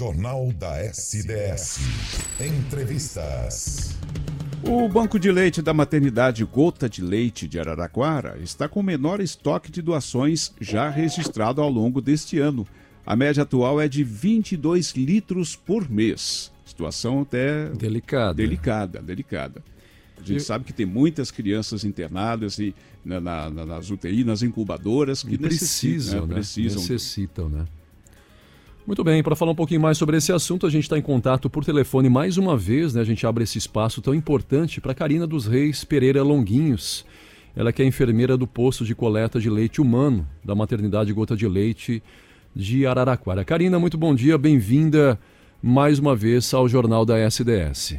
Jornal da SDS. Entrevistas. O Banco de Leite da Maternidade Gota de Leite de Araraquara está com o menor estoque de doações já registrado ao longo deste ano. A média atual é de 22 litros por mês. Situação até delicada. Delicada, delicada. A gente sabe que tem muitas crianças internadas e na, na, nas UTI, nas incubadoras que precisam, né? precisam, necessitam, né? Muito bem, para falar um pouquinho mais sobre esse assunto, a gente está em contato por telefone mais uma vez, né? A gente abre esse espaço tão importante para Karina dos Reis Pereira Longuinhos. Ela que é enfermeira do posto de coleta de leite humano da maternidade Gota de Leite de Araraquara. Karina, muito bom dia, bem-vinda mais uma vez ao Jornal da SDS.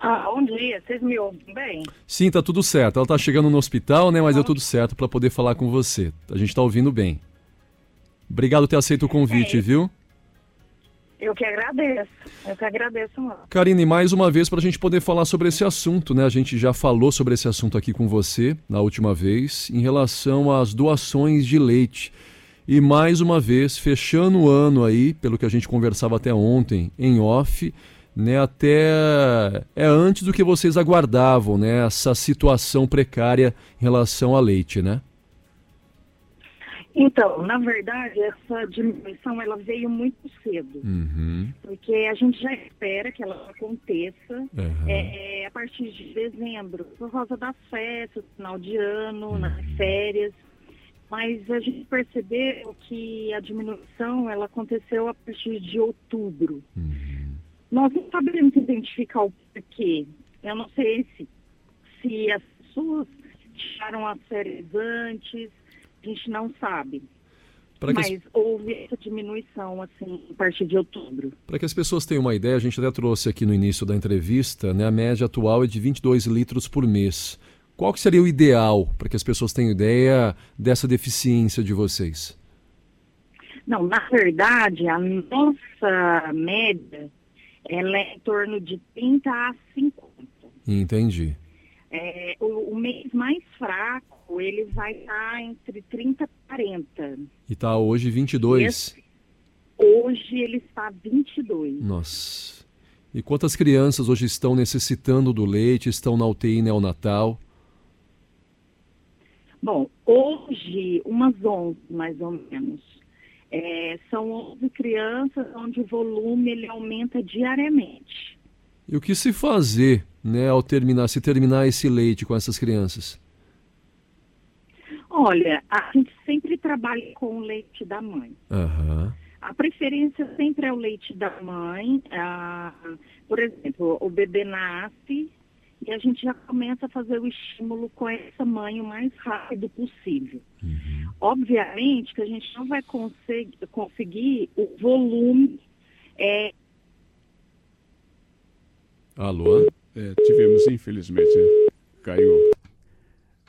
Ah, bom dia, vocês me ouvem bem? Sim, tá tudo certo. Ela tá chegando no hospital, né? Mas deu tudo certo para poder falar com você. A gente tá ouvindo bem. Obrigado por ter aceito o convite, é, viu? Eu que agradeço. Eu que agradeço, mano. Karine, mais uma vez para a gente poder falar sobre esse assunto, né? A gente já falou sobre esse assunto aqui com você na última vez, em relação às doações de leite. E mais uma vez, fechando o ano aí, pelo que a gente conversava até ontem em off, né, até é antes do que vocês aguardavam, né, essa situação precária em relação a leite, né? Então, na verdade, essa diminuição ela veio muito cedo, uhum. porque a gente já espera que ela aconteça uhum. é, a partir de dezembro, por causa das festas, final de ano, uhum. nas férias. Mas a gente percebeu que a diminuição ela aconteceu a partir de outubro. Uhum. Nós não sabemos identificar o porquê. Eu não sei se, se as pessoas tiraram as férias antes, a gente não sabe. Mas as... houve essa diminuição, assim, a partir de outubro. Para que as pessoas tenham uma ideia, a gente até trouxe aqui no início da entrevista, né, a média atual é de 22 litros por mês. Qual que seria o ideal para que as pessoas tenham ideia dessa deficiência de vocês? Não, na verdade, a nossa média ela é em torno de 30 a 50. Entendi. É, o, o, mês mais fraco, ele vai estar entre 30 e 40. E está hoje 22? Esse, hoje ele está 22. Nossa. E quantas crianças hoje estão necessitando do leite, estão na UTI neonatal? Bom, hoje, umas 11 mais ou menos. É, são 11 crianças onde o volume ele aumenta diariamente. E o que se fazer, né, ao terminar, se terminar esse leite com essas crianças? Olha, a gente sempre trabalha com o leite da mãe. Uhum. A preferência sempre é o leite da mãe. Ah, por exemplo, o bebê nasce e a gente já começa a fazer o estímulo com essa mãe o mais rápido possível. Uhum. Obviamente que a gente não vai conseguir, conseguir o volume é, Alô? É, tivemos, infelizmente, caiu.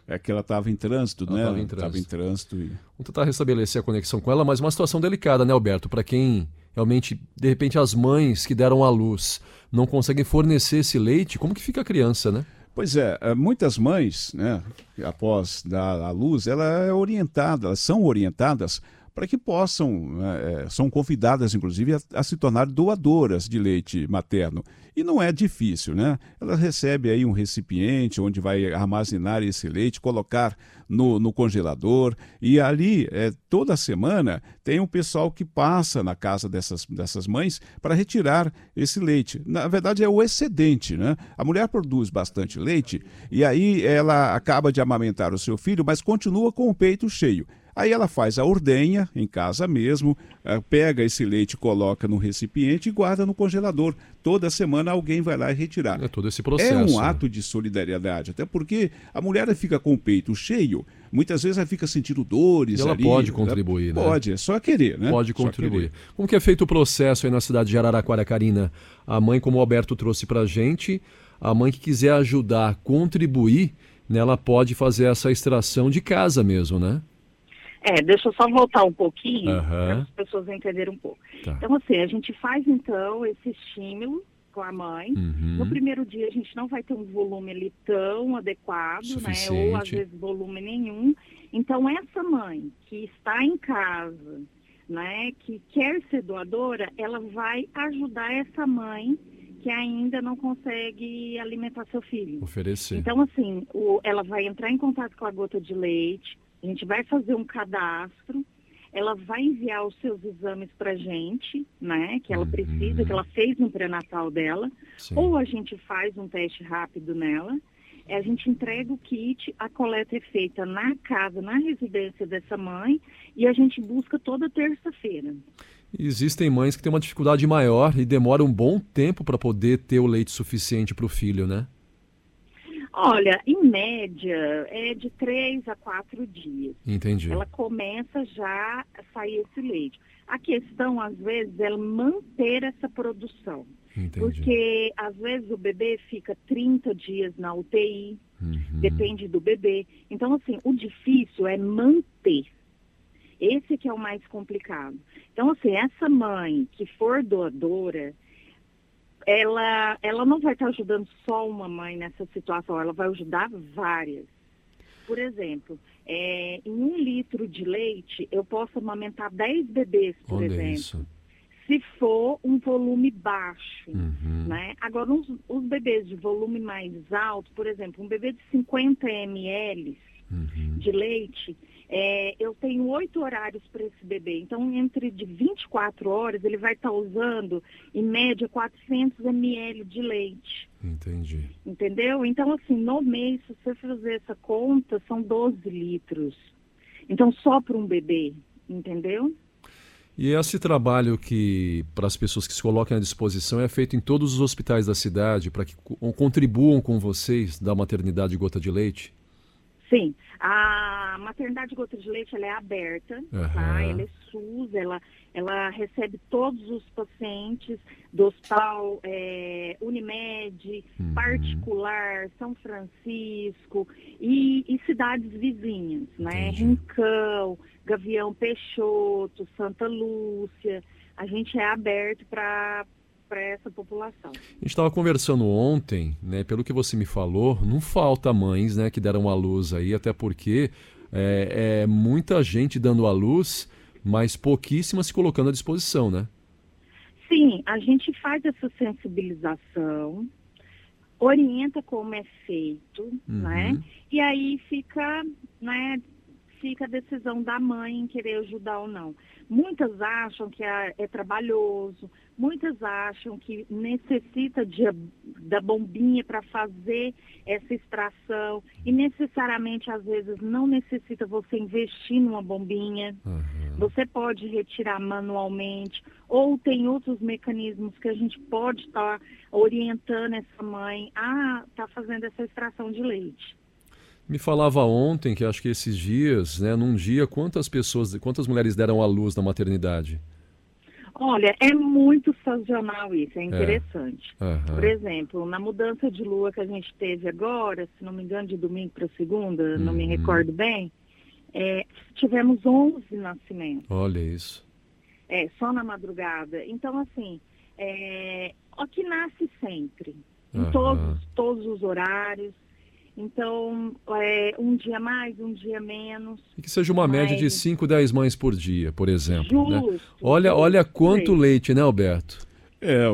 É que ela estava em trânsito, ela né? Estava em trânsito. Tava em trânsito e... Vamos tentar restabelecer a conexão com ela, mas uma situação delicada, né, Alberto? Para quem realmente, de repente, as mães que deram à luz não conseguem fornecer esse leite, como que fica a criança, né? Pois é, é muitas mães, né, após dar à luz, ela é orientada, elas são orientadas para que possam, né, é, são convidadas inclusive a, a, se tornar doadoras de leite materno. E não é difícil, né? Ela recebe aí um recipiente onde vai armazenar esse leite, colocar no, no congelador e ali é, toda semana tem um pessoal que passa na casa dessas, dessas mães para retirar esse leite. Na verdade é o excedente, né? A mulher produz bastante leite e aí ela acaba de amamentar o seu filho, mas continua com o peito cheio. Aí ela faz a ordenha em casa mesmo, eh, pega esse leite, coloca no recipiente e guarda no congelador. Toda semana alguém vai lá e retirar. É todo esse processo. É um ato de solidariedade, até porque a mulher fica com o peito cheio, muitas vezes ela fica sentindo dores. E ela ali, pode contribuir, né? Pode, é só querer, né? Pode contribuir. Como que é feito o processo aí na cidade de Araraquara, Carina? A mãe, como o Alberto trouxe pra gente, a mãe que quiser ajudar, contribuir, né, ela pode fazer essa extração de casa mesmo, né? É, deixa eu só voltar um pouquinho uhum. para as pessoas entenderem um pouco. Tá. Então, assim, a gente faz então esse estímulo com a mãe. Uhum. No primeiro dia a gente não vai ter um volume ali tão adequado, Suficiente. né? Ou às vezes volume nenhum. Então, essa mãe que está em casa né, que quer ser doadora, ela vai ajudar essa mãe que ainda não consegue alimentar seu filho. Oferecer. Então, assim, o, ela vai entrar em contato com a gota de leite, a gente vai fazer um cadastro, ela vai enviar os seus exames para a gente, né, que ela uhum. precisa, que ela fez no pré-natal dela, Sim. ou a gente faz um teste rápido nela, a gente entrega o kit, a coleta é feita na casa, na residência dessa mãe, e a gente busca toda terça-feira. Existem mães que têm uma dificuldade maior e demoram um bom tempo para poder ter o leite suficiente para o filho, né? Olha, em média é de três a quatro dias. Entendi. Ela começa já a sair esse leite. A questão, às vezes, é manter essa produção. Entendi. Porque, às vezes, o bebê fica 30 dias na UTI, uhum. depende do bebê. Então, assim, o difícil é manter. Esse que é o mais complicado. Então, assim, essa mãe que for doadora, ela, ela não vai estar ajudando só uma mãe nessa situação, ela vai ajudar várias. Por exemplo, é, em um litro de leite, eu posso amamentar 10 bebês, por Olha exemplo. Isso. Se for um volume baixo, uhum. né? Agora, os, os, bebês de volume mais alto, por exemplo, um bebê de 50 ml uhum. de leite, é, eu tenho oito horários para esse bebê. Então, entre de 24 horas, ele vai estar tá usando, em média, 400 ml de leite. Entendi. Entendeu? Então, assim, no mês, se você fazer essa conta, são 12 litros. Então, só para um bebê, entendeu? E esse trabalho que, para as pessoas que se colocam à disposição, é feito em todos os hospitais da cidade, para que contribuam com vocês da maternidade gota de leite? Sim, a maternidade gota de leite ela é aberta, uhum. tá? Ela é SUS, ela, ela recebe todos os pacientes do hospital é, Unimed, uhum. particular, São Francisco e, e cidades vizinhas, né? Entendi. Rincão, Gavião Peixoto, Santa Lúcia. A gente é aberto para para essa população. A gente estava conversando ontem, né, pelo que você me falou, não falta mães né, que deram a luz aí, até porque é, é muita gente dando a luz, mas pouquíssimas se colocando à disposição, né? Sim, a gente faz essa sensibilização, orienta como é feito, uhum. né? E aí fica, né, fica a decisão da mãe em querer ajudar ou não. Muitas acham que é, é trabalhoso, muitas acham que necessita de, da bombinha para fazer essa extração e necessariamente às vezes não necessita você investir numa bombinha. Uhum. Você pode retirar manualmente ou tem outros mecanismos que a gente pode estar tá orientando essa mãe a estar tá fazendo essa extração de leite. Me falava ontem que acho que esses dias, né, num dia, quantas pessoas, quantas mulheres deram à luz na maternidade? Olha, é muito sazonal isso, é, é. interessante. É. Uhum. Por exemplo, na mudança de lua que a gente teve agora, se não me engano, de domingo para segunda, uhum. não me uhum. recordo bem, é, tivemos 11 nascimentos. Olha isso. É, só na madrugada. Então, assim, é, o que nasce sempre, em uhum. todos, todos os horários, então, é, um dia mais, um dia menos. E que seja uma mas... média de 5, 10 mães por dia, por exemplo. Né? Justo, né? Olha, justo, olha quanto leite, né, Alberto? É,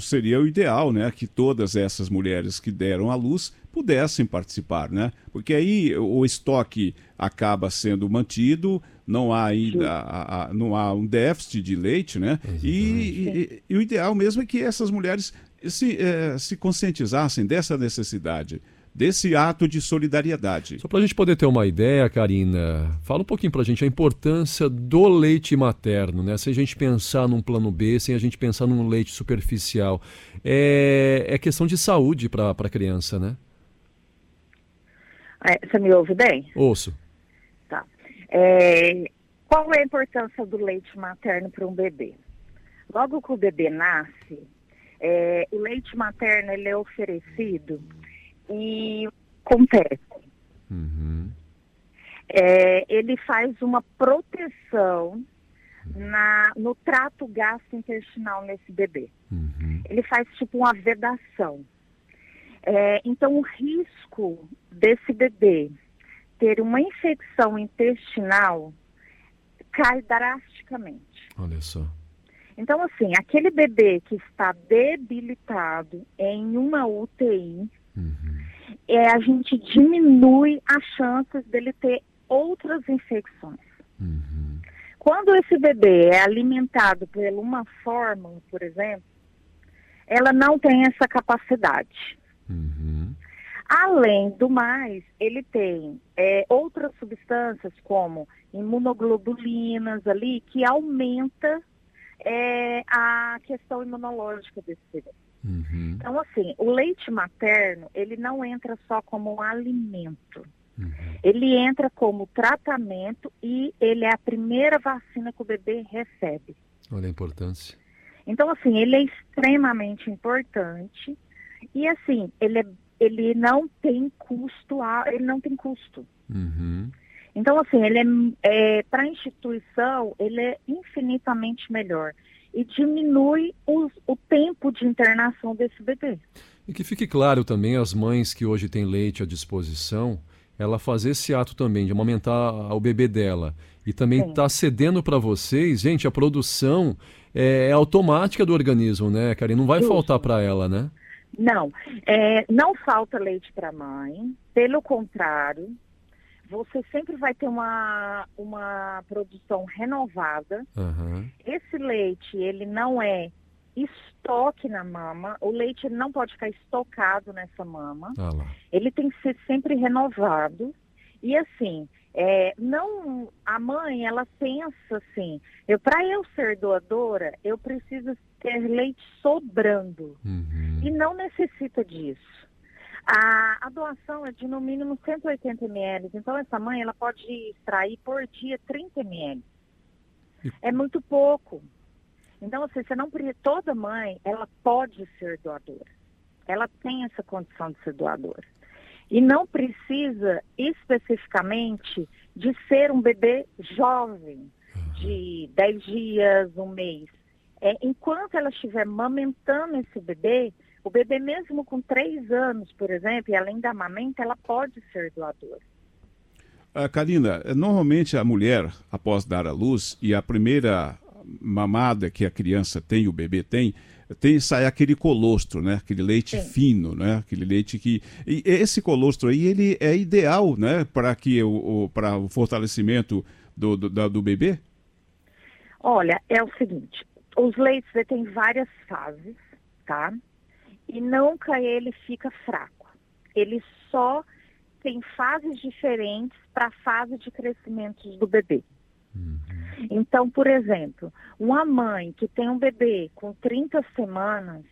seria o ideal, né, que todas essas mulheres que deram à luz pudessem participar, né? Porque aí o estoque acaba sendo mantido, não há ainda a, a, não há um déficit de leite, né? E, e, e, o ideal mesmo é que essas mulheres se, é, se conscientizassem dessa necessidade desse ato de solidariedade. Só para a gente poder ter uma ideia, Karina, fala um pouquinho para a gente a importância do leite materno, né? Sem a gente pensar num plano B, sem a gente pensar num leite superficial. É, é questão de saúde para a criança, né? É, você me ouve bem? Ouço. Tá. É, qual é a importância do leite materno para um bebê? Logo que o bebê nasce, é, o leite materno ele é oferecido e acontece. Uhum. É, ele faz uma proteção na, no trato gastrointestinal nesse bebê. Uhum. Ele faz tipo uma vedação. É, então, o risco desse bebê ter uma infecção intestinal cai drasticamente. Olha só. Então, assim, aquele bebê que está debilitado em uma UTI, uhum. É, a gente diminui as chances dele ter outras infecções. Uhum. Quando esse bebê é alimentado por uma fórmula, por exemplo, ela não tem essa capacidade. Uhum. Além do mais, ele tem é, outras substâncias como imunoglobulinas ali que aumenta é, a questão imunológica desse bebê. Uhum. Então, assim, o leite materno, ele não entra só como um alimento. Uhum. Ele entra como tratamento e ele é a primeira vacina que o bebê recebe. Olha a importância. Então, assim, ele é extremamente importante e, assim, ele é ele não tem custo, ele não tem custo. Uhum. Então, assim, ele é, é para a instituição, ele é infinitamente melhor e diminui os, o tempo de internação desse bebê. E que fique claro também as mães que hoje têm leite à disposição, ela fazer esse ato também de amamentar o bebê dela e também está cedendo para vocês, gente, a produção é, é, automática do organismo, né, Karen? Não vai faltar para ela, né? Não, é, não falta leite para a mãe, pelo contrário, você sempre vai ter uma, uma produção renovada. Uhum. Esse leite, ele não é estoque na mama, o leite não pode ficar estocado nessa mama. Ah ele tem que ser sempre renovado. E assim, é, não a mãe ela pensa assim, eu para eu ser doadora eu preciso ter leite sobrando uhum. e não necessita disso. A, a, doação é de no mínimo 180 ml, então essa mãe ela pode extrair por dia 30 ml. É muito pouco. Então assim, você não toda mãe ela pode ser doadora. Ela tem essa condição de ser doadora. E não precisa especificamente de ser um bebê jovem, de 10 dias, um mês. É, enquanto ela estiver amamentando esse bebê, o bebê mesmo com 3 anos, por exemplo, e além da amamenta, ela pode ser doadora. Uh, Karina, normalmente a mulher, após dar à luz, e a primeira mamada que a criança tem, o bebê tem, tem sai aquele colostro, né? Aquele leite Sim. fino, né? Aquele leite que e esse colostro aí ele é ideal, né? Para que o, o para o fortalecimento do, do, do bebê. Olha, é o seguinte, os leites têm várias fases, tá? E nunca ele fica fraco. Ele só tem fases diferentes para a fase de crescimento do bebê. Uhum. Então, por exemplo, uma mãe que tem um bebê com 30 semanas,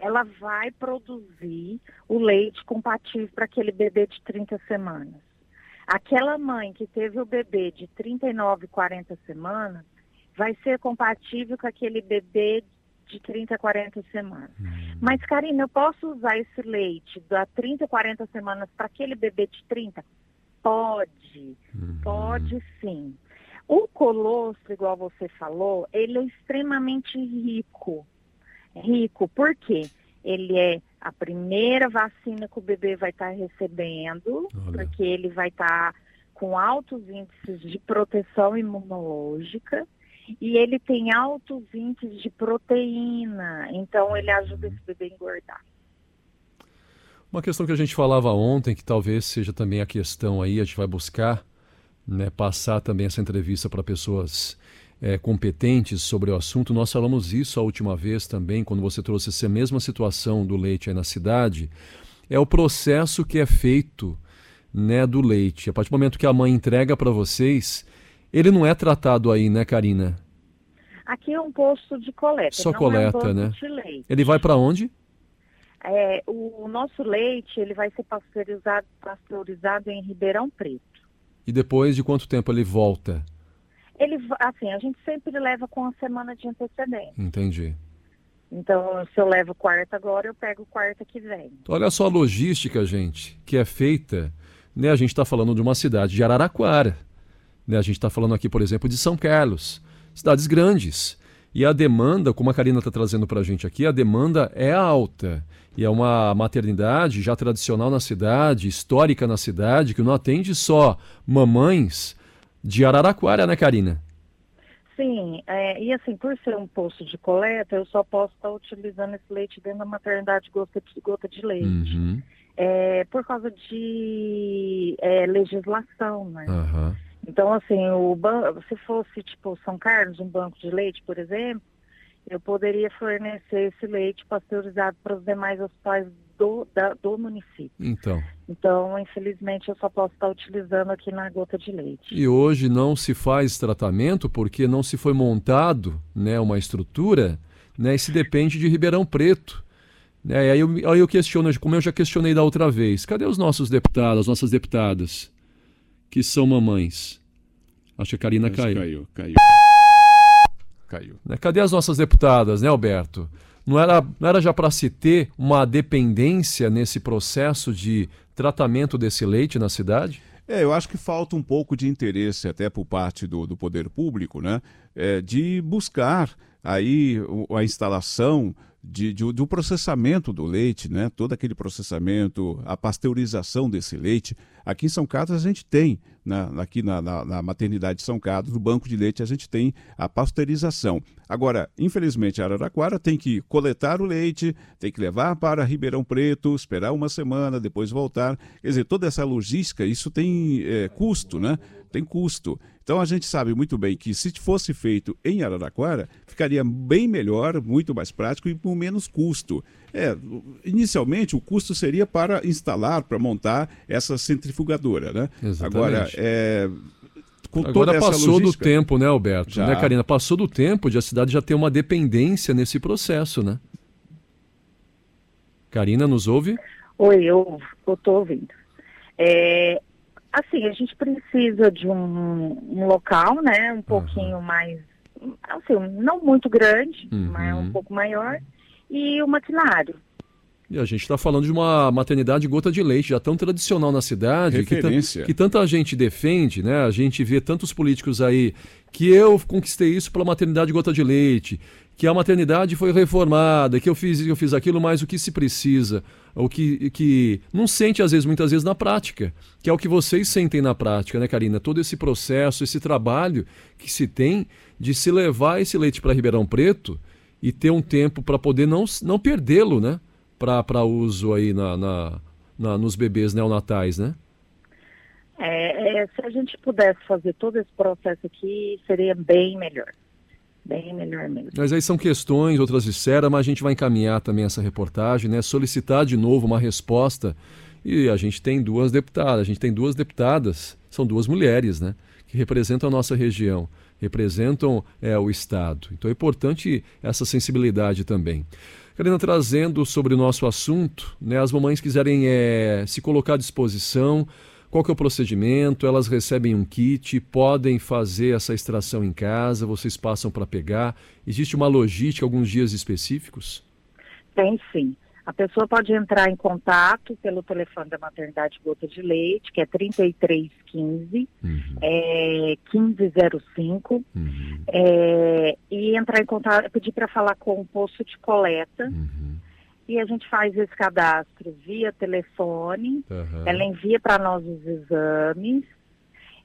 ela vai produzir o leite compatível para aquele bebê de 30 semanas. Aquela mãe que teve o bebê de 39, 40 semanas, vai ser compatível com aquele bebê de 30, 40 semanas. Uhum. Mas, Karina, eu posso usar esse leite da 30, 40 semanas para aquele bebê de 30? Pode, uhum. pode sim. O colostro, igual você falou, ele é extremamente rico. Rico, por quê? Ele é a primeira vacina que o bebê vai estar tá recebendo, Olha. porque ele vai estar tá com altos índices de proteção imunológica e ele tem altos índices de proteína, então ele ajuda esse bebê a engordar. Uma questão que a gente falava ontem, que talvez seja também a questão aí, a gente vai buscar né, passar também essa entrevista para pessoas é, competentes sobre o assunto. Nós falamos isso a última vez também, quando você trouxe essa mesma situação do leite aí na cidade. É o processo que é feito né, do leite. A partir do momento que a mãe entrega para vocês, ele não é tratado aí, né, Karina? Aqui é um posto de coleta. Só coleta, é um né? Ele vai para onde? É, o nosso leite ele vai ser pasteurizado, pasteurizado em Ribeirão Preto. E depois de quanto tempo ele volta? Ele, assim, a gente sempre leva com uma semana de antecedência. Entendi. Então, se eu levo quarta agora, eu pego quarta que vem. Olha só a logística, gente, que é feita. Né? A gente está falando de uma cidade de Araraquara. Né? A gente está falando aqui, por exemplo, de São Carlos. Cidades grandes. E a demanda, como a Karina está trazendo para a gente aqui, a demanda é alta. E é uma maternidade já tradicional na cidade, histórica na cidade, que não atende só mamães de Araraquara, né, Karina? Sim, é, e assim, por ser um posto de coleta, eu só posso estar utilizando esse leite dentro da maternidade gota de, gota de leite. Uhum. É, por causa de é, legislação, né? Uhum. Então, assim, o ban... se fosse tipo São Carlos, um banco de leite, por exemplo, eu poderia fornecer esse leite pasteurizado para os demais hospitais do, da, do município. Então. Então, infelizmente, eu só posso estar utilizando aqui na gota de leite. E hoje não se faz tratamento porque não se foi montado né, uma estrutura, né, e se depende de Ribeirão Preto. É, aí, eu, aí eu questiono, como eu já questionei da outra vez, cadê os nossos deputados, as nossas deputadas, que são mamães? Acho que a Karina caiu. Caiu, caiu. Caiu. Né, cadê as nossas deputadas, né, Alberto? Não era, não era já para se ter uma dependência nesse processo de tratamento desse leite na cidade? É, eu acho que falta um pouco de interesse até por parte do, do poder público, né, é, de buscar aí a instalação de, de, do processamento do leite, né? todo aquele processamento, a pasteurização desse leite. Aqui em São Carlos a gente tem, na, aqui na, na, na, maternidade de São Carlos, no banco de leite, a gente tem a pasteurização. Agora, infelizmente, a Araraquara tem que coletar o leite, tem que levar para Ribeirão Preto, esperar uma semana, depois voltar. Quer dizer, toda essa logística, isso tem é, custo, né? Tem custo. Então a gente sabe muito bem que se fosse feito em Araraquara, ficaria bem melhor, muito mais prático e com menos custo. É, inicialmente o custo seria para instalar, para montar essa centrifugadora, né? Exatamente. Agora, é, Agora passou logística, do tempo, né, Alberto? Já. Né, Karina? Passou do tempo de a cidade já ter uma dependência nesse processo, né? Karina, nos ouve? Oi, eu estou ouvindo. É, Assim, a gente precisa de um, um local, né, um pouquinho uhum. mais, assim, não muito grande, uhum. mas um pouco maior, e o maquinário. E a gente está falando de uma maternidade gota de leite, já tão tradicional na cidade, que, que, tanta gente defende, né? A gente vê tantos políticos aí que eu conquistei isso pela maternidade gota de leite, que a maternidade foi reformada, que eu fiz eu fiz aquilo, mas o que se precisa, o que, que não sente às vezes, muitas vezes na prática, que é o que vocês sentem na prática, né, Karina? Todo esse processo, esse trabalho que se tem de se levar esse leite para Ribeirão Preto e ter um tempo para poder não, não perdê-lo, né? para uso aí na, na, na, nos bebês neonatais, né? É, é, se a gente pudesse fazer todo esse processo aqui, seria bem melhor. Bem melhor mesmo. Mas aí são questões, outras disseram, mas a gente vai encaminhar também essa reportagem, né? Solicitar de novo uma resposta. E a gente tem duas deputadas, a gente tem duas deputadas, são duas mulheres, né? Que representam a nossa região, representam é, o Estado. Então é importante essa sensibilidade também. Karina, trazendo sobre o nosso assunto, né, as mamães quiserem é, se colocar à disposição, qual que é o procedimento? Elas recebem um kit, podem fazer essa extração em casa, vocês passam para pegar. Existe uma logística, alguns dias específicos? Tem sim. A pessoa pode entrar em contato pelo telefone da maternidade Gota de Leite, que é 3315 uhum. é, 1505, uhum. é, e entrar em contato, pedir para falar com o posto de coleta. Uhum. E a gente faz esse cadastro via telefone, ela envia para nós os exames,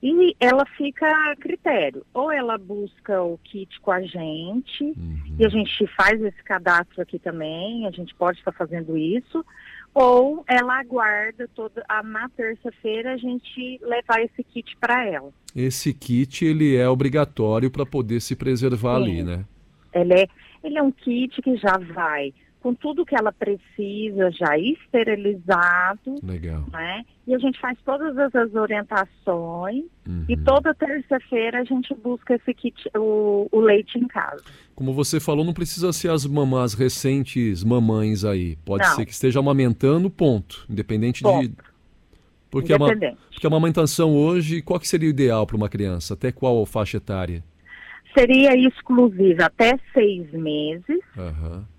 e ela fica a critério. Ou ela busca o kit com a gente, uhum. e a gente faz esse cadastro aqui também, a gente pode estar fazendo isso, ou ela aguarda toda a na terça-feira a gente levar esse kit para ela. Esse kit ele é obrigatório para poder se preservar Sim. ali, né? Ele é, ele é um kit que já vai com tudo que ela precisa, já esterilizado. Legal. Né? E a gente faz todas as orientações uhum. e toda terça-feira a gente busca esse kit, o, o, leite em casa. Como você falou, não precisa ser as mamãs recentes mamães aí. Pode não. ser que esteja amamentando, ponto. Independente ponto. de. Porque, Independente. A, porque a amamentação hoje, qual que seria o ideal para uma criança? Até qual faixa etária? Seria exclusiva até seis meses. Uhum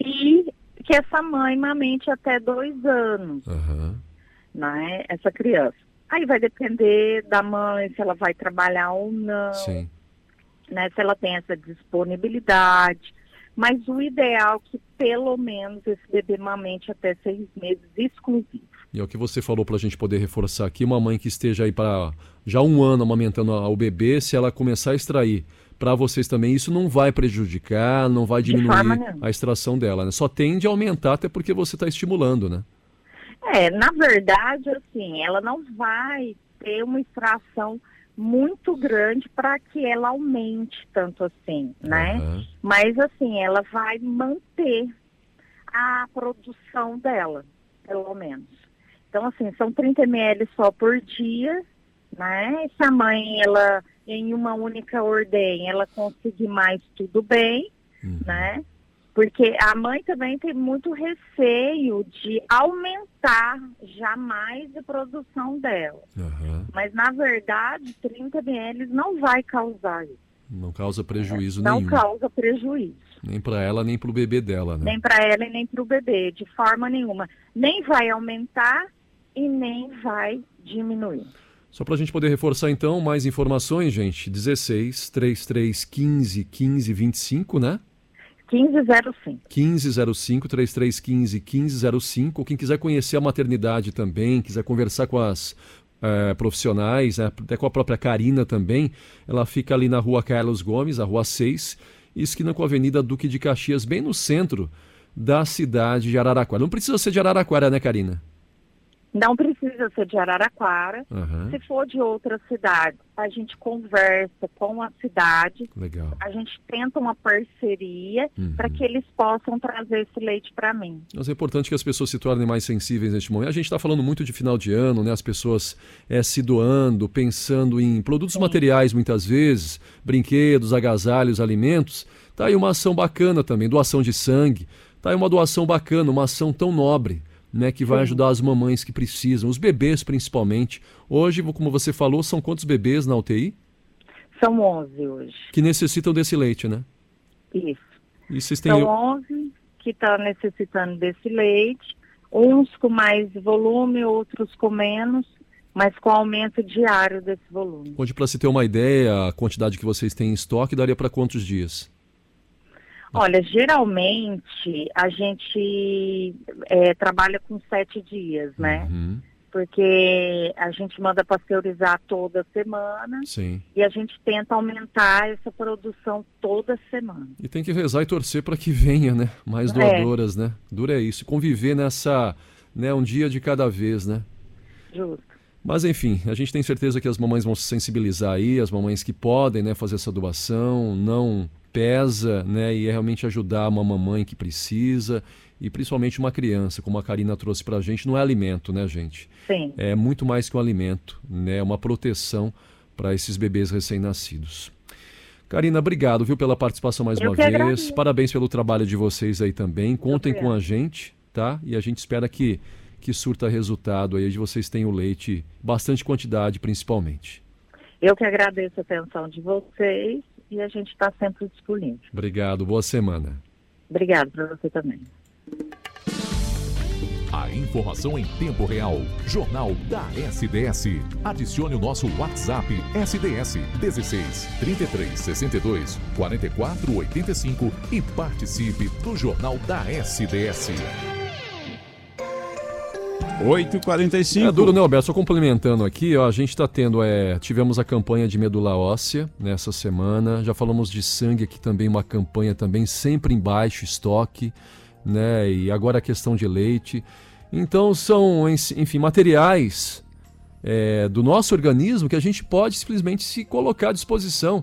e que essa mãe mamente até dois anos, uhum. né? Essa criança. Aí vai depender da mãe se ela vai trabalhar ou não, Sim. né? Se ela tem essa disponibilidade. Mas o ideal é que pelo menos esse bebê mamente até seis meses exclusivo. E é o que você falou para a gente poder reforçar aqui, uma mãe que esteja aí para já um ano amamentando o bebê, se ela começar a extrair para vocês também. Isso não vai prejudicar, não vai diminuir a extração dela, né? Só tende a aumentar até porque você está estimulando, né? É, na verdade, assim, ela não vai ter uma extração muito grande para que ela aumente tanto assim, né? Uhum. Mas assim, ela vai manter a produção dela, pelo menos. Então, assim, são 30 ml só por dia, né? Se a mãe, ela, em uma única ordem, ela conseguir mais, tudo bem, uhum. né? Porque a mãe também tem muito receio de aumentar jamais a produção dela. Uhum. Mas, na verdade, 30 ml não vai causar isso. Não causa prejuízo não nenhum. Não causa prejuízo. Nem para ela, nem para o bebê dela, né? Nem para ela e nem para o bebê, de forma nenhuma. Nem vai aumentar e nem vai diminuir. Só para a gente poder reforçar então, mais informações, gente. 16 33 15 15 25, né? 1505. 1505, 3315 1505. Quem quiser conhecer a maternidade também, quiser conversar com as é, profissionais, né, até com a própria Karina também, ela fica ali na rua Carlos Gomes, a rua 6, esquina com a Avenida Duque de Caxias, bem no centro da cidade de Araraquara. Não precisa ser de Araraquara, né, Karina? Não precisa ser de Araraquara. Uhum. Se for de outra cidade, a gente conversa com a cidade. Legal. A gente tenta uma parceria uhum. para que eles possam trazer esse leite para mim. Mas é importante que as pessoas se tornem mais sensíveis neste momento. A gente está falando muito de final de ano, né? As pessoas é, se doando, pensando em produtos Sim. materiais muitas vezes, brinquedos, agasalhos, alimentos. Tá aí uma ação bacana também, doação de sangue. Tá aí uma doação bacana, uma ação tão nobre né, que vai ajudar as mamães que precisam, os bebês principalmente. Hoje, como você falou, são quantos bebês na UTI? São 11 hoje. Que necessitam desse leite, né? Isso. E vocês têm... São 11 que estão tá necessitando desse leite, uns com mais volume, outros com menos, mas com aumento diário desse volume. Onde, para se ter uma ideia, a quantidade que vocês têm em estoque daria para quantos dias? Olha, geralmente a gente é, trabalha com sete dias, né? Uhum. Porque a gente manda pasteurizar toda semana Sim. e a gente tenta aumentar essa produção toda semana. E tem que rezar e torcer para que venha, né? Mais é. doadoras, é. né? Dura é isso. Conviver nessa, né? Um dia de cada vez, né? Justo. Mas enfim, a gente tem certeza que as mamães vão se sensibilizar aí, as mamães que podem, né, fazer essa doação, não pesa, né, e é realmente ajudar uma mamãe que precisa e principalmente uma criança, como a Karina trouxe para a gente, não é alimento, né, gente? Sim. É muito mais que um alimento, né, é uma proteção para esses bebês recém-nascidos. Karina, obrigado, viu, pela participação mais Eu uma vez. Agradeço. Parabéns pelo trabalho de vocês aí também. Contem com a gente, tá? E a gente espera que que surta resultado aí de vocês tenham leite, bastante quantidade principalmente. Eu que agradeço a atenção de vocês e a gente está sempre disponível. Obrigado, boa semana. Obrigado para você também. A informação em tempo real. Jornal da SDS. Adicione o nosso WhatsApp SDS 16 33 62 44 85 e participe do Jornal da SDS. 8h45. É duro, né, Alberto? Só complementando aqui, ó, a gente está tendo, é, tivemos a campanha de medula óssea nessa semana, já falamos de sangue aqui também, uma campanha também sempre em baixo estoque, né, e agora a questão de leite. Então são, enfim, materiais é, do nosso organismo que a gente pode simplesmente se colocar à disposição.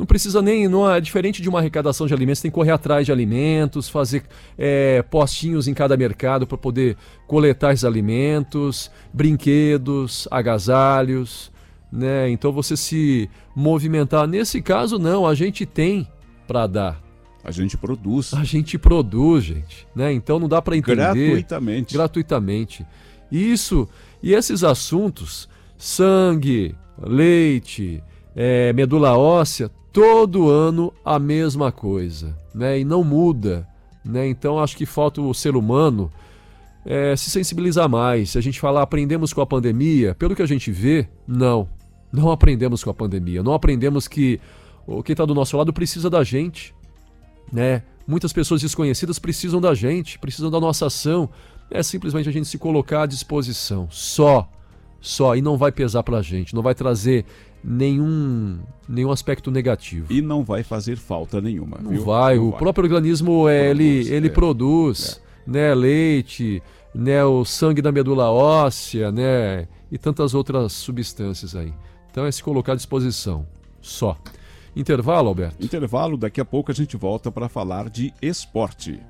Não precisa nem, não é diferente de uma arrecadação de alimentos, tem que correr atrás de alimentos, fazer é, postinhos em cada mercado para poder coletar esses alimentos, brinquedos, agasalhos, né? Então você se movimentar. Nesse caso, não, a gente tem para dar. A gente produz. A gente produz, gente. Né? Então não dá para entender. Gratuitamente. Gratuitamente. Isso, e esses assuntos, sangue, leite, é, medula óssea, todo ano a mesma coisa, né? E não muda, né? Então acho que falta o ser humano é, se sensibilizar mais. Se a gente falar aprendemos com a pandemia, pelo que a gente vê, não, não aprendemos com a pandemia. Não aprendemos que quem está do nosso lado precisa da gente, né? Muitas pessoas desconhecidas precisam da gente, precisam da nossa ação. É simplesmente a gente se colocar à disposição, só, Só, e não vai pesar para a gente, não vai trazer nenhum, nenhum aspecto negativo. E não vai fazer falta nenhuma. Não viu? vai, não o vai. próprio organismo é, produz, ele, ele é. produz é. Né, leite, né, o sangue da medula óssea, né, e tantas outras substâncias aí. Então é se colocar à disposição, só. Intervalo, Alberto? Intervalo, daqui a pouco a gente volta para falar de esporte.